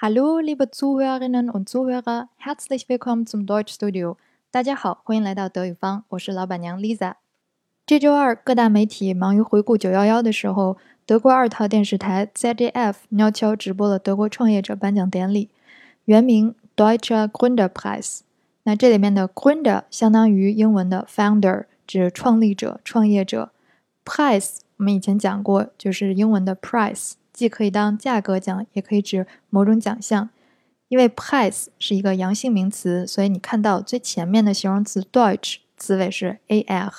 Hallo, liebe Zuhörerinnen und Zuhörer, herzlich willkommen zum Deutschstudio。大家好，欢迎来到德语方，我是老板娘 Lisa。这周二，各大媒体忙于回顾九幺幺的时候，德国二套电视台 ZDF 悄悄直播了德国创业者颁奖典礼，原名 Deutscher Gründerpreis。那这里面的 Gründer 相当于英文的 founder，指创立者、创业者。Prize 我们以前讲过，就是英文的 price。既可以当价格奖，也可以指某种奖项。因为 price 是一个阳性名词，所以你看到最前面的形容词 Deutsch 词尾是 er。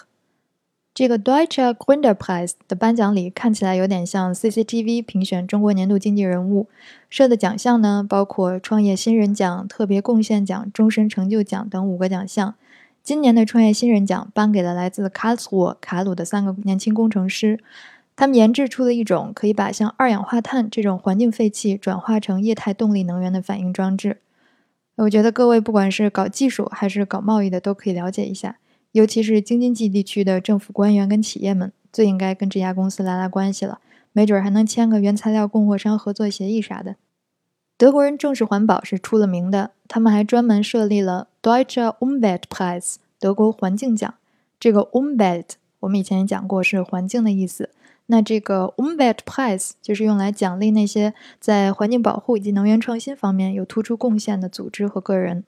这个 Deutsche Gründerpreis 的颁奖礼看起来有点像 CCTV 评选中国年度经济人物设的奖项呢，包括创业新人奖、特别贡献奖、终身成就奖等五个奖项。今年的创业新人奖颁给了来自 Karlsruhe 卡鲁的三个年轻工程师。他们研制出了一种可以把像二氧化碳这种环境废气转化成液态动力能源的反应装置。我觉得各位不管是搞技术还是搞贸易的，都可以了解一下，尤其是京津冀地区的政府官员跟企业们，最应该跟这家公司拉拉关系了，没准还能签个原材料供货商合作协议啥的。德国人重视环保是出了名的，他们还专门设立了 Deutsche Umweltpreis 德国环境奖。这个 Umwelt 我们以前也讲过，是环境的意思。那这个 Umweltpreis 就是用来奖励那些在环境保护以及能源创新方面有突出贡献的组织和个人。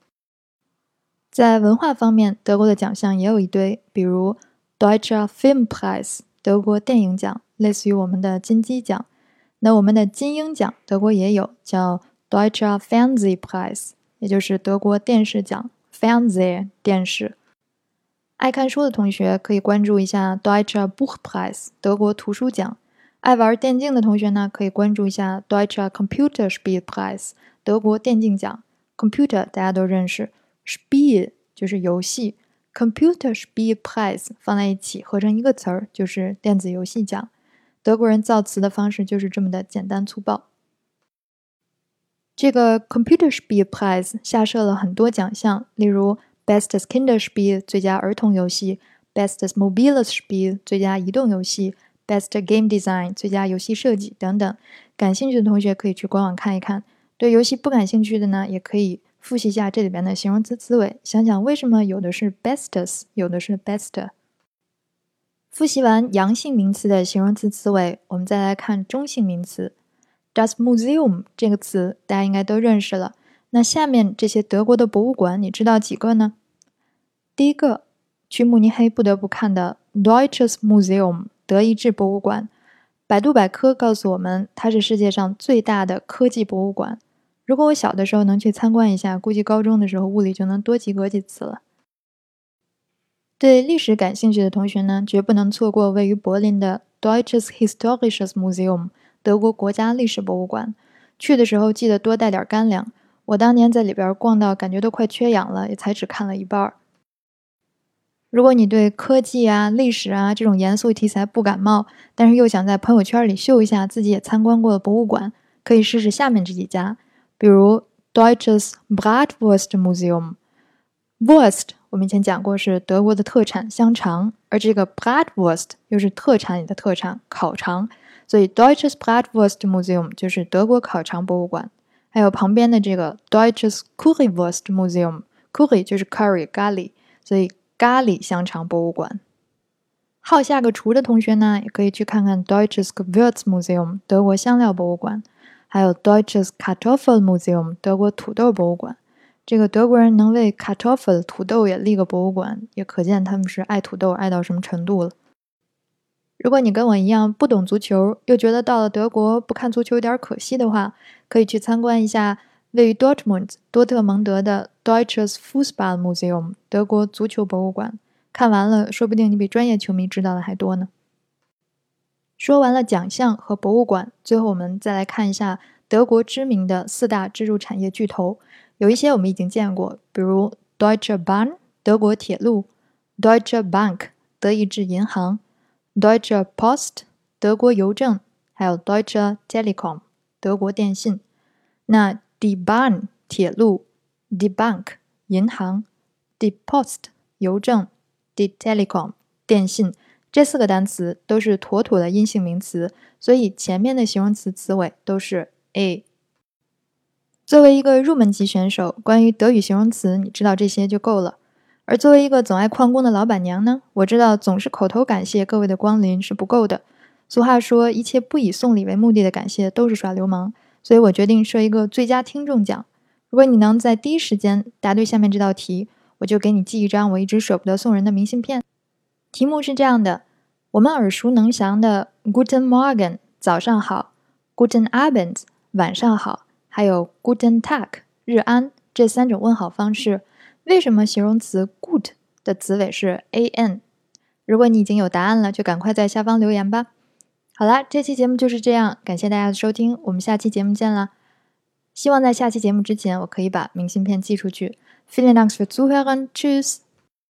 在文化方面，德国的奖项也有一堆，比如 Deutsche Filmpreis 德国电影奖，类似于我们的金鸡奖。那我们的金鹰奖，德国也有，叫 Deutsche Fernsehpreis，也就是德国电视奖 Fernseh 电视。爱看书的同学可以关注一下 Deutsche Buchpreis 德国图书奖。爱玩电竞的同学呢，可以关注一下 Deutsche Computerspielpreis 德国电竞奖。Computer 大家都认识，Spiel 就是游戏，Computerspielpreis 放在一起合成一个词儿就是电子游戏奖。德国人造词的方式就是这么的简单粗暴。这个 Computerspielpreis 下设了很多奖项，例如。Best Kinderspiel 最佳儿童游戏，Best Mobiles Spiel 最佳移动游戏，Best Game Design 最佳游戏设计等等。感兴趣的同学可以去官网看一看。对游戏不感兴趣的呢，也可以复习一下这里边的形容词词尾，想想为什么有的是 Bestes，有的是 Best。复习完阳性名词的形容词词尾，我们再来看中性名词。Das Museum 这个词大家应该都认识了。那下面这些德国的博物馆，你知道几个呢？第一个，去慕尼黑不得不看的 Deutsches Museum 德意志博物馆。百度百科告诉我们，它是世界上最大的科技博物馆。如果我小的时候能去参观一下，估计高中的时候物理就能多及格几次了。对历史感兴趣的同学呢，绝不能错过位于柏林的 Deutsches Historisches Museum 德国国家历史博物馆。去的时候记得多带点干粮。我当年在里边逛到，感觉都快缺氧了，也才只看了一半儿。如果你对科技啊、历史啊这种严肃题材不感冒，但是又想在朋友圈里秀一下自己也参观过的博物馆，可以试试下面这几家，比如 Deutsches Bratwurst Museum。Wurst 我们以前讲过是德国的特产香肠，而这个 Bratwurst 又是特产里的特产烤肠，所以 Deutsches Bratwurst Museum 就是德国烤肠博物馆。还有旁边的这个 Deutsches Currywurst Museum，Curry 就是 curry 咖喱，所以咖喱香肠博物馆。好下个厨的同学呢，也可以去看看 Deutsches Gewürz Museum 德国香料博物馆，还有 Deutsches Kartoffel Museum 德国土豆博物馆。这个德国人能为 Kartoffel 土豆也立个博物馆，也可见他们是爱土豆爱到什么程度了。如果你跟我一样不懂足球，又觉得到了德国不看足球有点可惜的话，可以去参观一下位于 Dortmund 多特蒙德的 Deutsches Fußball Museum 德国足球博物馆。看完了，说不定你比专业球迷知道的还多呢。说完了奖项和博物馆，最后我们再来看一下德国知名的四大支柱产业巨头。有一些我们已经见过，比如 Deutsche Bahn 德国铁路，Deutsche Bank 德意志银行。Deutsche Post 德国邮政，还有 Deutsche Telekom 德国电信。那 Debahn 铁路，Debank 银行，Depost 邮政，De Telekom 电信，这四个单词都是妥妥的阴性名词，所以前面的形容词词尾都是 a。作为一个入门级选手，关于德语形容词，你知道这些就够了。而作为一个总爱旷工的老板娘呢，我知道总是口头感谢各位的光临是不够的。俗话说，一切不以送礼为目的的感谢都是耍流氓。所以我决定设一个最佳听众奖。如果你能在第一时间答对下面这道题，我就给你寄一张我一直舍不得送人的明信片。题目是这样的：我们耳熟能详的 Guten Morgen 早上好，Guten Abend 晚上好，还有 Guten Tag 日安这三种问好方式，为什么形容词 good 的词尾是 an？如果你已经有答案了，就赶快在下方留言吧。好啦，这期节目就是这样，感谢大家的收听，我们下期节目见啦！希望在下期节目之前，我可以把明信片寄出去。Vielen Dank fürs Zuhören, Tschüss。